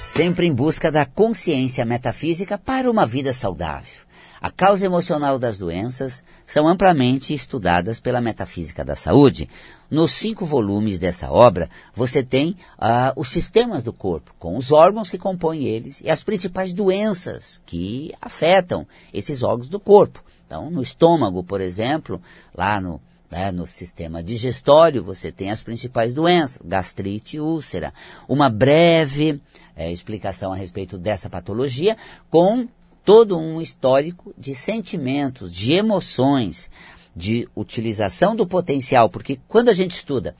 sempre em busca da consciência metafísica para uma vida saudável. A causa emocional das doenças são amplamente estudadas pela metafísica da saúde. Nos cinco volumes dessa obra, você tem uh, os sistemas do corpo, com os órgãos que compõem eles e as principais doenças que afetam esses órgãos do corpo. Então, no estômago, por exemplo, lá no, né, no sistema digestório, você tem as principais doenças, gastrite e úlcera. Uma breve é, explicação a respeito dessa patologia, com todo um histórico de sentimentos, de emoções, de utilização do potencial, porque quando a gente estuda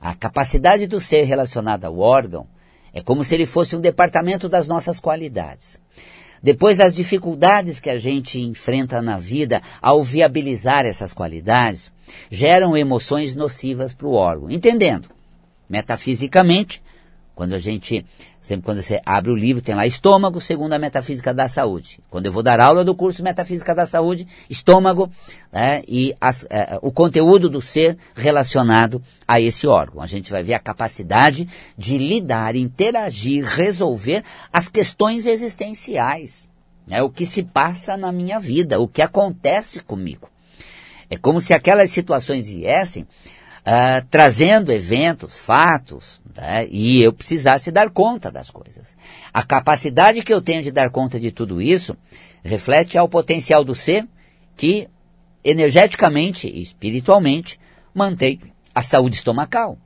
a capacidade do ser relacionada ao órgão, é como se ele fosse um departamento das nossas qualidades. Depois das dificuldades que a gente enfrenta na vida ao viabilizar essas qualidades, geram emoções nocivas para o órgão. Entendendo, metafisicamente, quando a gente, sempre quando você abre o livro, tem lá estômago, segundo a metafísica da saúde. Quando eu vou dar aula do curso Metafísica da Saúde, estômago né, e as, é, o conteúdo do ser relacionado a esse órgão. A gente vai ver a capacidade de lidar, interagir, resolver as questões existenciais. Né, o que se passa na minha vida, o que acontece comigo. É como se aquelas situações viessem uh, trazendo eventos, fatos, né, e eu precisasse dar conta das coisas. A capacidade que eu tenho de dar conta de tudo isso reflete ao potencial do ser que energeticamente e espiritualmente mantém a saúde estomacal.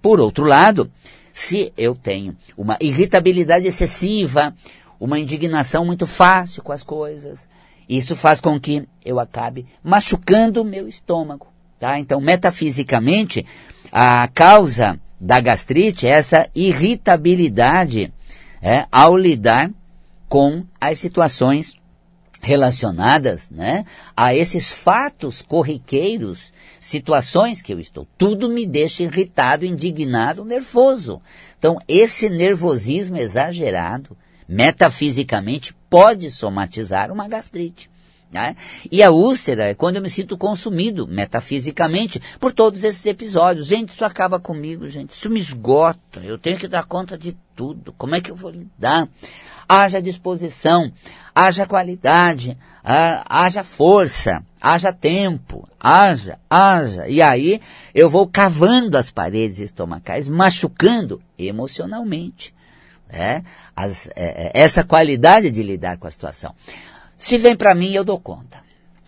Por outro lado, se eu tenho uma irritabilidade excessiva, uma indignação muito fácil com as coisas, isso faz com que eu acabe machucando o meu estômago. Tá? Então, metafisicamente, a causa da gastrite é essa irritabilidade é, ao lidar com as situações relacionadas né, a esses fatos corriqueiros, situações que eu estou. Tudo me deixa irritado, indignado, nervoso. Então, esse nervosismo exagerado, metafisicamente, pode somatizar uma gastrite. Né? E a úlcera é quando eu me sinto consumido, metafisicamente, por todos esses episódios. Gente, isso acaba comigo, gente. Isso me esgota. Eu tenho que dar conta de tudo. Como é que eu vou lidar? Haja disposição, haja qualidade, haja força, haja tempo, haja, haja. E aí eu vou cavando as paredes estomacais, machucando emocionalmente. É, as, é essa qualidade de lidar com a situação. Se vem para mim, eu dou conta.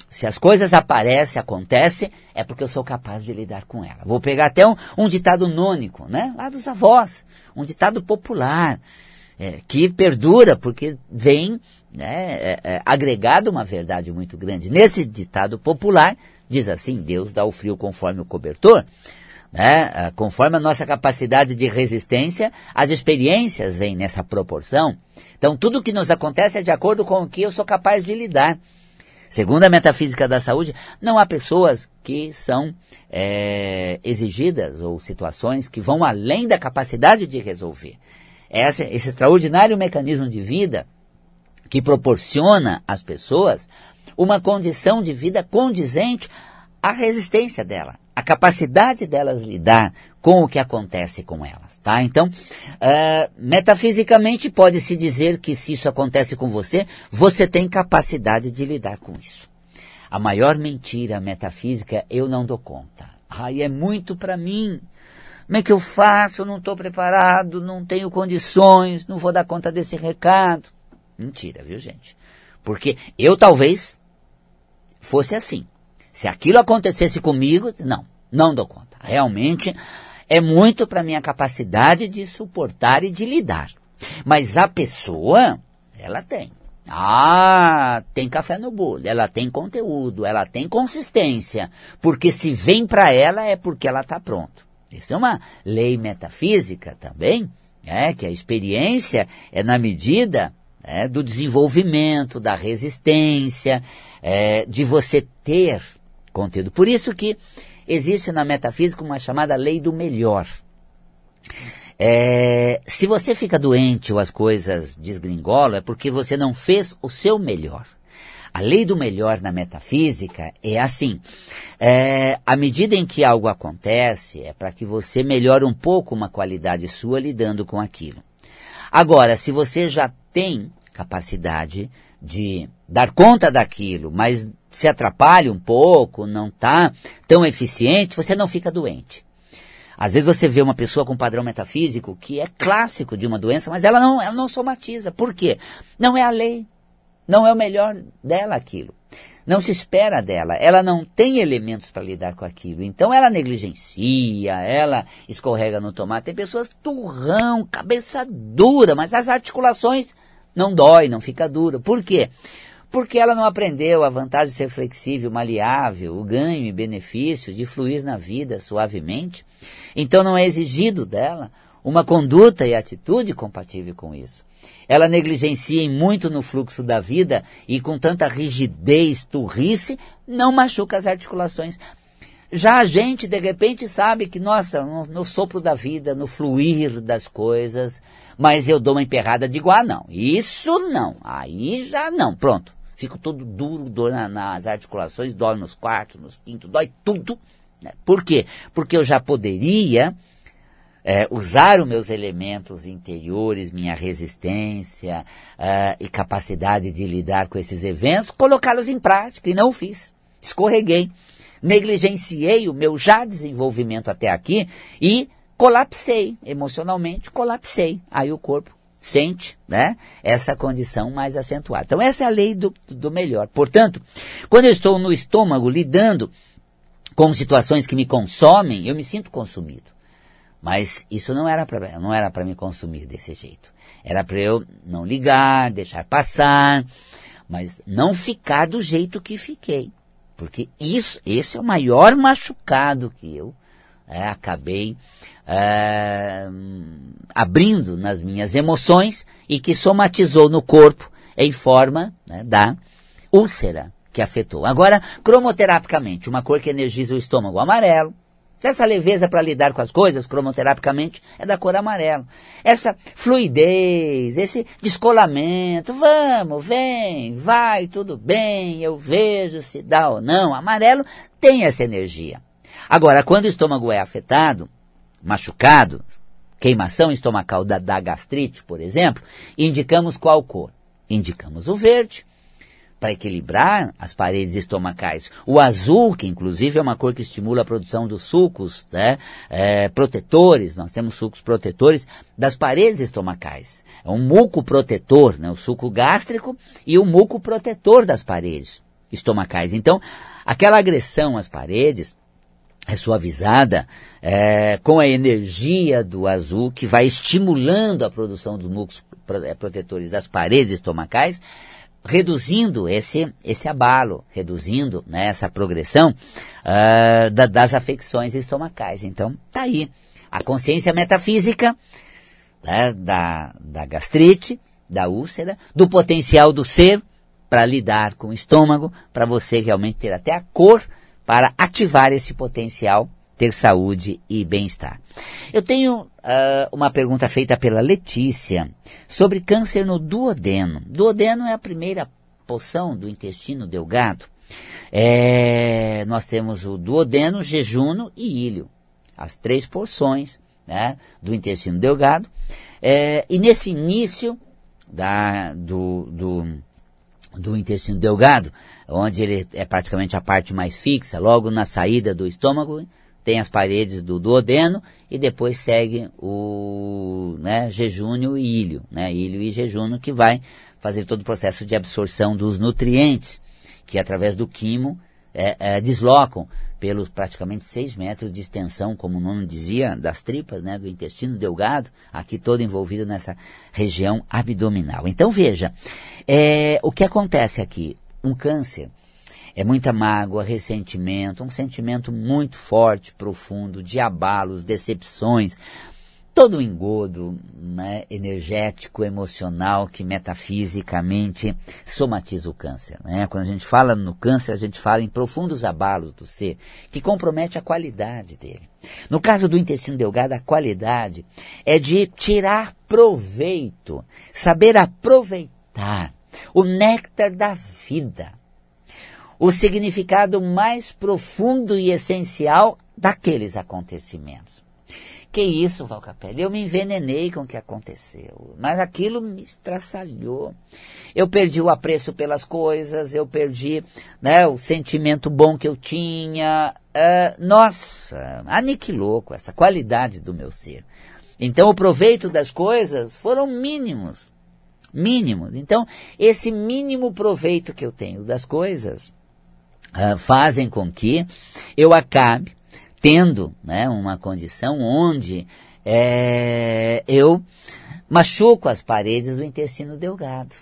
Se as coisas aparecem, acontecem, é porque eu sou capaz de lidar com ela. Vou pegar até um, um ditado nônico, né? Lá dos avós. Um ditado popular, é, que perdura, porque vem né, é, é, agregado uma verdade muito grande. Nesse ditado popular, diz assim, Deus dá o frio conforme o cobertor. Né? Ah, conforme a nossa capacidade de resistência, as experiências vêm nessa proporção. Então, tudo que nos acontece é de acordo com o que eu sou capaz de lidar. Segundo a metafísica da saúde, não há pessoas que são é, exigidas ou situações que vão além da capacidade de resolver. Esse, esse extraordinário mecanismo de vida que proporciona às pessoas uma condição de vida condizente à resistência dela a capacidade delas lidar com o que acontece com elas, tá? Então, uh, metafisicamente pode-se dizer que se isso acontece com você, você tem capacidade de lidar com isso. A maior mentira metafísica eu não dou conta. Ai, é muito para mim. Como é que eu faço? Eu não estou preparado, não tenho condições, não vou dar conta desse recado. Mentira, viu, gente? Porque eu talvez fosse assim. Se aquilo acontecesse comigo, não, não dou conta. Realmente é muito para minha capacidade de suportar e de lidar. Mas a pessoa, ela tem. Ah, tem café no bolo, ela tem conteúdo, ela tem consistência, porque se vem para ela é porque ela está pronto. Isso é uma lei metafísica também, é que a experiência é na medida é, do desenvolvimento, da resistência, é, de você ter conteúdo. Por isso que existe na metafísica uma chamada lei do melhor. É, se você fica doente ou as coisas desgringolam, é porque você não fez o seu melhor. A lei do melhor na metafísica é assim: é, à medida em que algo acontece, é para que você melhore um pouco uma qualidade sua lidando com aquilo. Agora, se você já tem capacidade de dar conta daquilo, mas se atrapalha um pouco, não está tão eficiente, você não fica doente. Às vezes você vê uma pessoa com padrão metafísico que é clássico de uma doença, mas ela não, ela não somatiza. Por quê? Não é a lei. Não é o melhor dela aquilo. Não se espera dela. Ela não tem elementos para lidar com aquilo. Então ela negligencia, ela escorrega no tomate. Tem pessoas turrão, cabeça dura, mas as articulações não dói, não fica dura. Por quê? porque ela não aprendeu a vantagem de ser flexível, maleável, o ganho e benefício de fluir na vida suavemente. Então não é exigido dela uma conduta e atitude compatível com isso. Ela negligencia muito no fluxo da vida e com tanta rigidez, turrice, não machuca as articulações. Já a gente, de repente, sabe que, nossa, no, no, sopro da vida, no fluir das coisas, mas eu dou uma emperrada, digo, ah, não, isso não, aí já não, pronto. Fico todo duro, dor na, nas articulações, dói nos quartos, nos quintos, dói tudo. Né? Por quê? Porque eu já poderia é, usar os meus elementos interiores, minha resistência é, e capacidade de lidar com esses eventos, colocá-los em prática, e não fiz. Escorreguei. Negligenciei o meu já desenvolvimento até aqui e colapsei, emocionalmente colapsei. Aí o corpo sente né, essa condição mais acentuada. Então, essa é a lei do, do melhor. Portanto, quando eu estou no estômago lidando com situações que me consomem, eu me sinto consumido. Mas isso não era para não era para me consumir desse jeito. Era para eu não ligar, deixar passar, mas não ficar do jeito que fiquei, porque isso esse é o maior machucado que eu é, acabei é, abrindo nas minhas emoções e que somatizou no corpo em forma né, da úlcera que afetou. Agora, cromoterapicamente, uma cor que energiza o estômago amarelo. Essa leveza para lidar com as coisas, cromoterapicamente, é da cor amarelo. Essa fluidez, esse descolamento, vamos, vem, vai, tudo bem, eu vejo se dá ou não. Amarelo tem essa energia. Agora, quando o estômago é afetado, machucado, queimação estomacal da, da gastrite, por exemplo, indicamos qual cor? Indicamos o verde, para equilibrar as paredes estomacais. O azul, que inclusive é uma cor que estimula a produção dos sucos né, é, protetores, nós temos sucos protetores das paredes estomacais. É um muco protetor, né, o suco gástrico e o muco protetor das paredes estomacais. Então, aquela agressão às paredes é suavizada é, com a energia do azul que vai estimulando a produção dos mucos é, protetores das paredes estomacais, reduzindo esse, esse abalo, reduzindo né, essa progressão uh, da, das afecções estomacais. Então, tá aí a consciência metafísica né, da, da gastrite, da úlcera, do potencial do ser para lidar com o estômago, para você realmente ter até a cor para ativar esse potencial, ter saúde e bem-estar. Eu tenho uh, uma pergunta feita pela Letícia sobre câncer no duodeno. Duodeno é a primeira porção do intestino delgado. É, nós temos o duodeno, jejuno e ilho, as três porções né, do intestino delgado. É, e nesse início da, do, do do intestino delgado, onde ele é praticamente a parte mais fixa, logo na saída do estômago, tem as paredes do duodeno e depois segue o né, jejúnio e ilho, né, ilho e jejúnio que vai fazer todo o processo de absorção dos nutrientes que através do quimo é, é, deslocam pelos praticamente 6 metros de extensão, como o nome dizia, das tripas, né, do intestino delgado, aqui todo envolvido nessa região abdominal. Então veja, é, o que acontece aqui? Um câncer é muita mágoa, ressentimento, um sentimento muito forte, profundo, de abalos, decepções, todo o engodo né, energético, emocional que metafisicamente somatiza o câncer. Né? Quando a gente fala no câncer, a gente fala em profundos abalos do ser, que compromete a qualidade dele. No caso do intestino delgado, a qualidade é de tirar proveito, saber aproveitar o néctar da vida, o significado mais profundo e essencial daqueles acontecimentos Que isso, Valcapelli? Eu me envenenei com o que aconteceu. Mas aquilo me estraçalhou. Eu perdi o apreço pelas coisas, eu perdi né, o sentimento bom que eu tinha. Uh, nossa, aniquilou com essa qualidade do meu ser. Então o proveito das coisas foram mínimos. Mínimos. Então, esse mínimo proveito que eu tenho das coisas uh, fazem com que eu acabe tendo né, uma condição onde é, eu machuco as paredes do intestino delgado.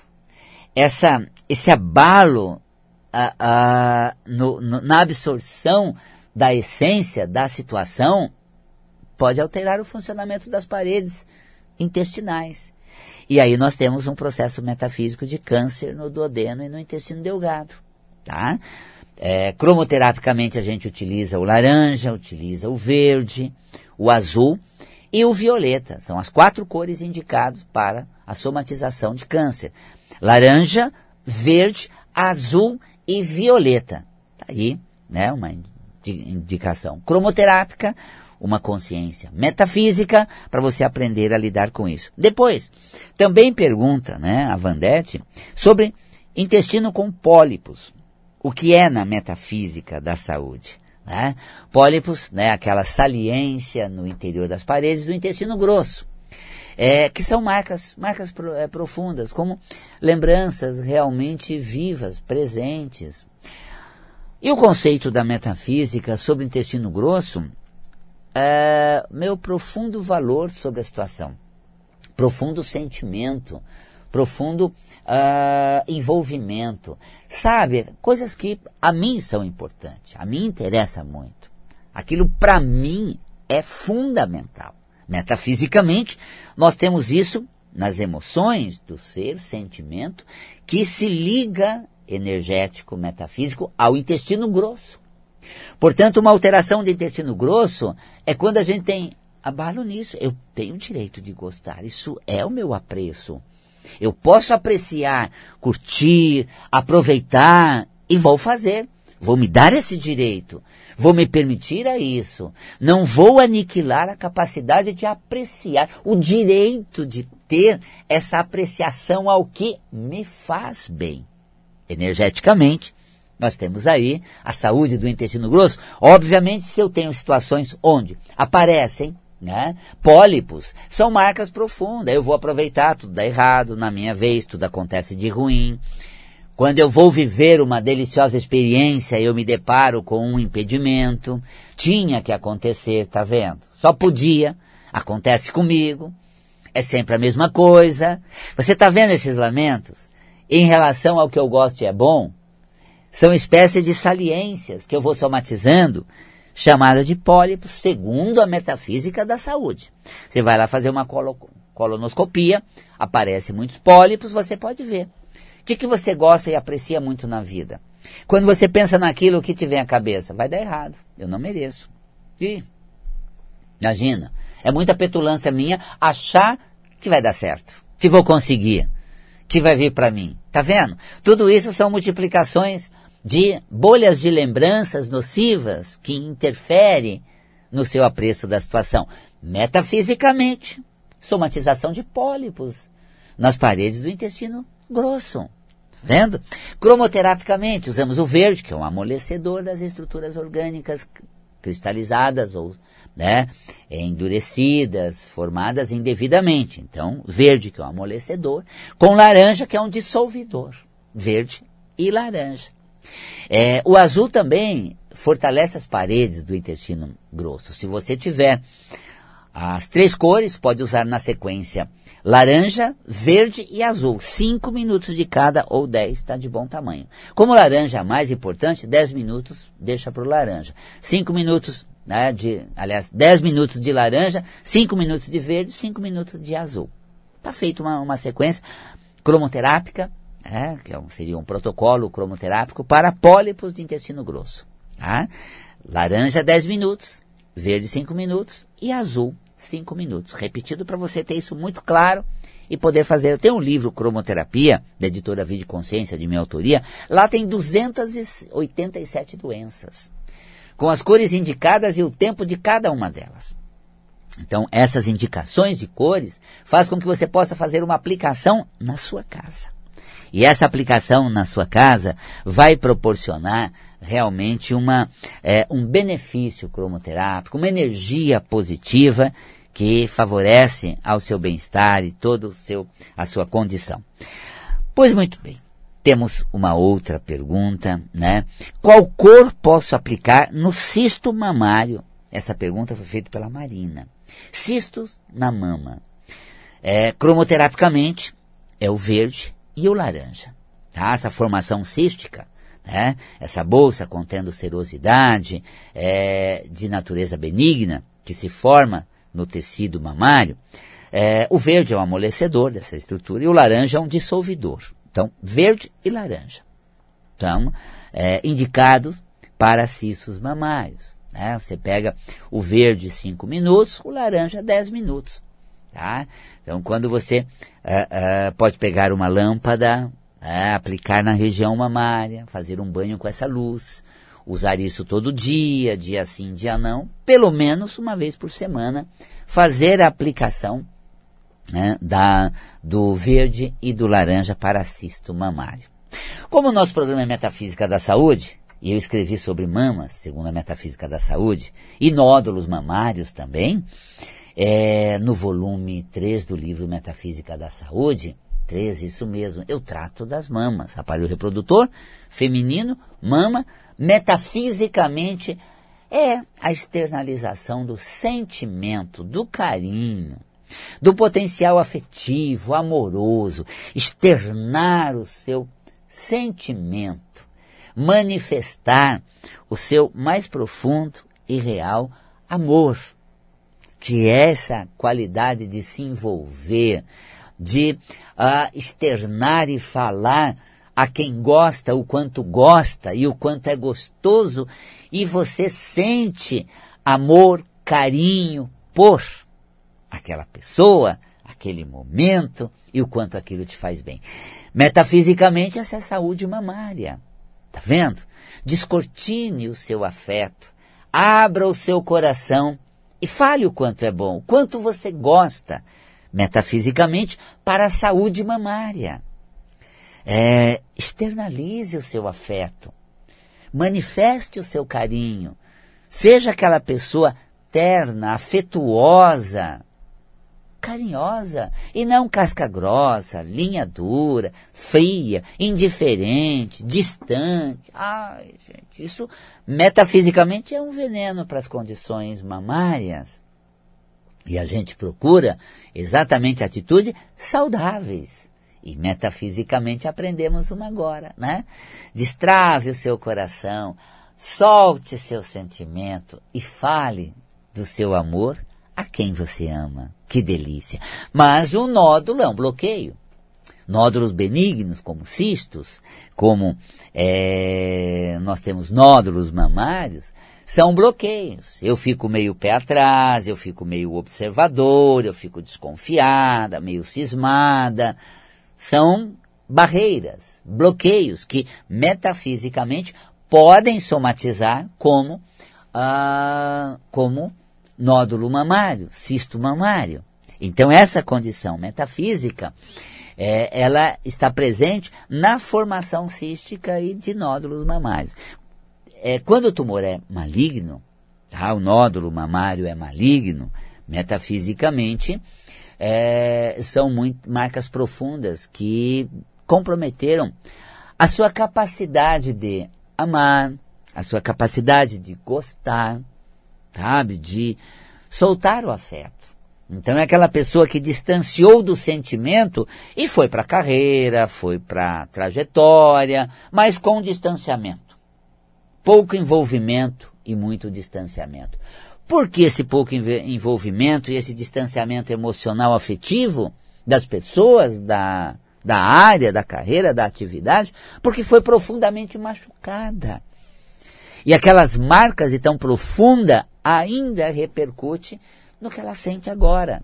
Essa, esse abalo a, a, no, no, na absorção da essência da situação pode alterar o funcionamento das paredes intestinais. E aí nós temos um processo metafísico de câncer no duodeno e no intestino delgado. Tá? É, cromoterapicamente a gente utiliza o laranja, utiliza o verde, o azul e o violeta. São as quatro cores indicadas para a somatização de câncer. Laranja, verde, azul e violeta. Tá aí, né, uma indicação cromoterápica, uma consciência metafísica para você aprender a lidar com isso. Depois, também pergunta, né, a Vandete sobre intestino com pólipos o que é na metafísica da saúde. Né? Pólipos, né, aquela saliência no interior das paredes do intestino grosso, é, que são marcas, marcas pro, é, profundas, como lembranças realmente vivas, presentes. E o conceito da metafísica sobre o intestino grosso é meu profundo valor sobre a situação, profundo sentimento, profundo uh, envolvimento. Sabe, coisas que a mim são importantes, a mim interessa muito. Aquilo para mim é fundamental. Metafisicamente, nós temos isso nas emoções do ser, sentimento, que se liga energético, metafísico ao intestino grosso. Portanto, uma alteração do intestino grosso é quando a gente tem abalo nisso. Eu tenho direito de gostar. Isso é o meu apreço. Eu posso apreciar, curtir, aproveitar e vou fazer. Vou me dar esse direito. Vou me permitir a isso. Não vou aniquilar a capacidade de apreciar, o direito de ter essa apreciação ao que me faz bem. Energeticamente, nós temos aí a saúde do intestino grosso. Obviamente, se eu tenho situações onde aparecem né? Pólipos são marcas profundas. Eu vou aproveitar, tudo dá errado, na minha vez, tudo acontece de ruim. Quando eu vou viver uma deliciosa experiência, eu me deparo com um impedimento. Tinha que acontecer, tá vendo? Só podia. Acontece comigo. É sempre a mesma coisa. Você tá vendo esses lamentos? Em relação ao que eu gosto e é bom, são espécies de saliências que eu vou somatizando chamada de pólipo, segundo a metafísica da saúde. Você vai lá fazer uma colonoscopia, aparecem muitos pólipos, você pode ver. O que, que você gosta e aprecia muito na vida? Quando você pensa naquilo, o que te vem à cabeça? Vai dar errado. Eu não mereço. E, imagina, é muita petulância minha achar que vai dar certo, que vou conseguir, que vai vir para mim. Tá vendo? Tudo isso são multiplicações de bolhas de lembranças nocivas que interferem no seu apreço da situação. Metafisicamente, somatização de pólipos nas paredes do intestino grosso. Vendo? Cromoterapicamente, usamos o verde, que é um amolecedor das estruturas orgânicas cristalizadas ou né, endurecidas, formadas indevidamente. Então, verde, que é um amolecedor, com laranja, que é um dissolvidor. Verde e laranja. É, o azul também fortalece as paredes do intestino grosso. Se você tiver as três cores, pode usar na sequência laranja, verde e azul. Cinco minutos de cada ou dez está de bom tamanho. Como laranja é mais importante, dez minutos deixa para o laranja. Cinco minutos, né, de, aliás, dez minutos de laranja, cinco minutos de verde, cinco minutos de azul. Está feita uma, uma sequência cromoterápica é, que é seria um protocolo cromoterápico para pólipos de intestino grosso. Tá? Laranja 10 minutos, verde 5 minutos e azul 5 minutos. Repetido para você ter isso muito claro e poder fazer. Eu tenho um livro Cromoterapia, da editora Vida Consciência, de minha autoria. Lá tem 287 doenças, com as cores indicadas e o tempo de cada uma delas. Então, essas indicações de cores faz com que você possa fazer uma aplicação na sua casa. E essa aplicação na sua casa vai proporcionar realmente uma, é, um benefício cromoterápico, uma energia positiva que favorece ao seu bem-estar e todo o seu, a sua condição. Pois muito bem. Temos uma outra pergunta, né? Qual cor posso aplicar no cisto mamário? Essa pergunta foi feita pela Marina. Cistos na mama. É, cromoterapicamente, é o verde e o laranja. Tá? Essa formação cística, né? essa bolsa contendo serosidade é, de natureza benigna, que se forma no tecido mamário, é, o verde é um amolecedor dessa estrutura e o laranja é um dissolvidor. Então, verde e laranja. Então, é, indicados para cistos mamários. Né? Você pega o verde 5 minutos, o laranja 10 minutos. Tá? Então, quando você uh, uh, pode pegar uma lâmpada, uh, aplicar na região mamária, fazer um banho com essa luz, usar isso todo dia, dia sim, dia não, pelo menos uma vez por semana, fazer a aplicação né, da, do verde e do laranja para cisto mamário. Como o nosso programa é Metafísica da Saúde, e eu escrevi sobre mamas, segundo a Metafísica da Saúde, e nódulos mamários também, é, no volume 3 do livro Metafísica da Saúde, 3, isso mesmo, eu trato das mamas, aparelho reprodutor, feminino, mama, metafisicamente é a externalização do sentimento, do carinho, do potencial afetivo, amoroso, externar o seu sentimento, manifestar o seu mais profundo e real amor que essa qualidade de se envolver, de uh, externar e falar a quem gosta o quanto gosta e o quanto é gostoso, e você sente amor, carinho por aquela pessoa, aquele momento e o quanto aquilo te faz bem. Metafisicamente, essa é saúde mamária. Tá vendo? Descortine o seu afeto, abra o seu coração e fale o quanto é bom, o quanto você gosta, metafisicamente, para a saúde mamária. É, externalize o seu afeto. Manifeste o seu carinho. Seja aquela pessoa terna, afetuosa, carinhosa e não casca grossa, linha dura, fria, indiferente, distante. Ai, gente, isso metafisicamente é um veneno para as condições mamárias. E a gente procura exatamente atitudes saudáveis. E metafisicamente aprendemos uma agora, né? Destrave o seu coração, solte seu sentimento e fale do seu amor a quem você ama. Que delícia. Mas o nódulo é um bloqueio. Nódulos benignos, como cistos, como é, nós temos nódulos mamários, são bloqueios. Eu fico meio pé atrás, eu fico meio observador, eu fico desconfiada, meio cismada. São barreiras, bloqueios que metafisicamente podem somatizar como, ah, como nódulo mamário, cisto mamário. Então essa condição metafísica, é, ela está presente na formação cística e de nódulos mamários. É, quando o tumor é maligno, tá, o nódulo mamário é maligno, metafisicamente, é, são muito, marcas profundas que comprometeram a sua capacidade de amar, a sua capacidade de gostar, sabe? De soltar o afeto. Então é aquela pessoa que distanciou do sentimento e foi para a carreira, foi para a trajetória, mas com distanciamento. Pouco envolvimento e muito distanciamento. Por que esse pouco envolvimento e esse distanciamento emocional afetivo das pessoas, da, da área, da carreira, da atividade? Porque foi profundamente machucada. E aquelas marcas tão profunda ainda repercute no que ela sente agora.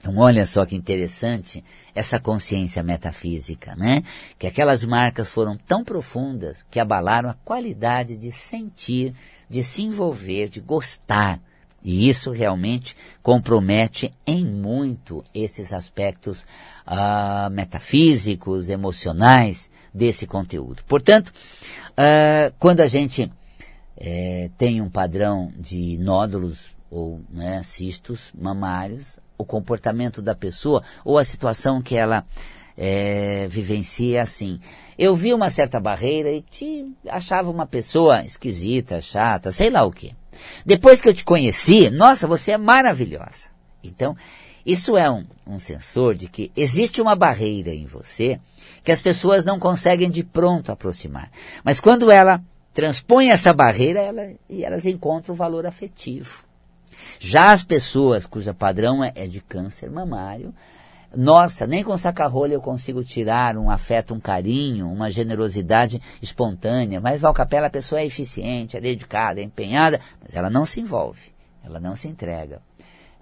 Então, olha só que interessante essa consciência metafísica, né? Que aquelas marcas foram tão profundas que abalaram a qualidade de sentir, de se envolver, de gostar E isso realmente compromete em muito esses aspectos uh, metafísicos, emocionais desse conteúdo. Portanto, uh, quando a gente é, tem um padrão de nódulos ou né, cistos mamários, o comportamento da pessoa ou a situação que ela é, vivencia assim. Eu vi uma certa barreira e te achava uma pessoa esquisita, chata, sei lá o que. Depois que eu te conheci, nossa, você é maravilhosa. Então, isso é um, um sensor de que existe uma barreira em você que as pessoas não conseguem de pronto aproximar. Mas quando ela transpõe essa barreira, ela, e elas encontram o valor afetivo. Já as pessoas cuja padrão é, é de câncer mamário, nossa, nem com saca-rolha eu consigo tirar um afeto, um carinho, uma generosidade espontânea. Mas Valcapela, a pessoa é eficiente, é dedicada, é empenhada, mas ela não se envolve, ela não se entrega.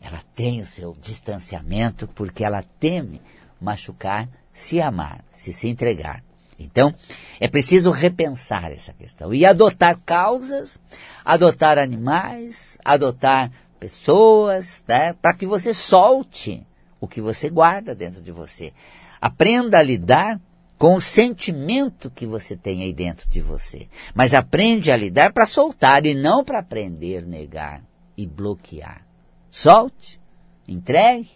Ela tem o seu distanciamento porque ela teme machucar, se amar, se se entregar. Então, é preciso repensar essa questão e adotar causas, adotar animais, adotar pessoas, né, para que você solte o que você guarda dentro de você. Aprenda a lidar com o sentimento que você tem aí dentro de você. Mas aprende a lidar para soltar e não para aprender, negar e bloquear. Solte, entregue,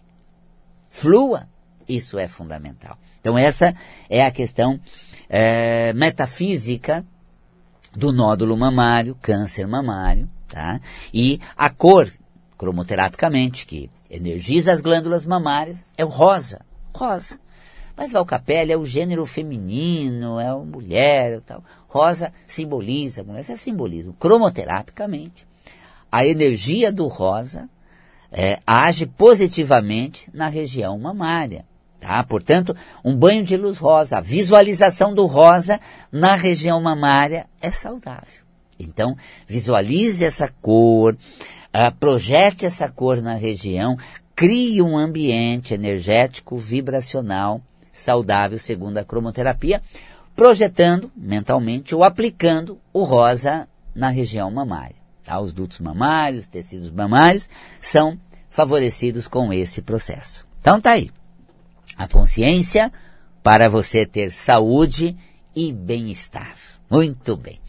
flua. Isso é fundamental. Então essa é a questão é, metafísica do nódulo mamário, câncer mamário, tá? E a cor, cromoterapicamente, que energiza as glândulas mamárias, é o rosa. Rosa. Mas Valcapelli é o gênero feminino, é a mulher, tal. Rosa simboliza, mulher, isso é simbolismo. Cromoterapicamente, a energia do rosa é, age positivamente na região mamária. Tá? Portanto, um banho de luz rosa, a visualização do rosa na região mamária é saudável. Então, visualize essa cor, uh, projete essa cor na região, crie um ambiente energético, vibracional, saudável, segundo a cromoterapia, projetando mentalmente ou aplicando o rosa na região mamária. Tá? Os dutos mamários, tecidos mamários são favorecidos com esse processo. Então tá aí a consciência para você ter saúde e bem-estar. Muito bem.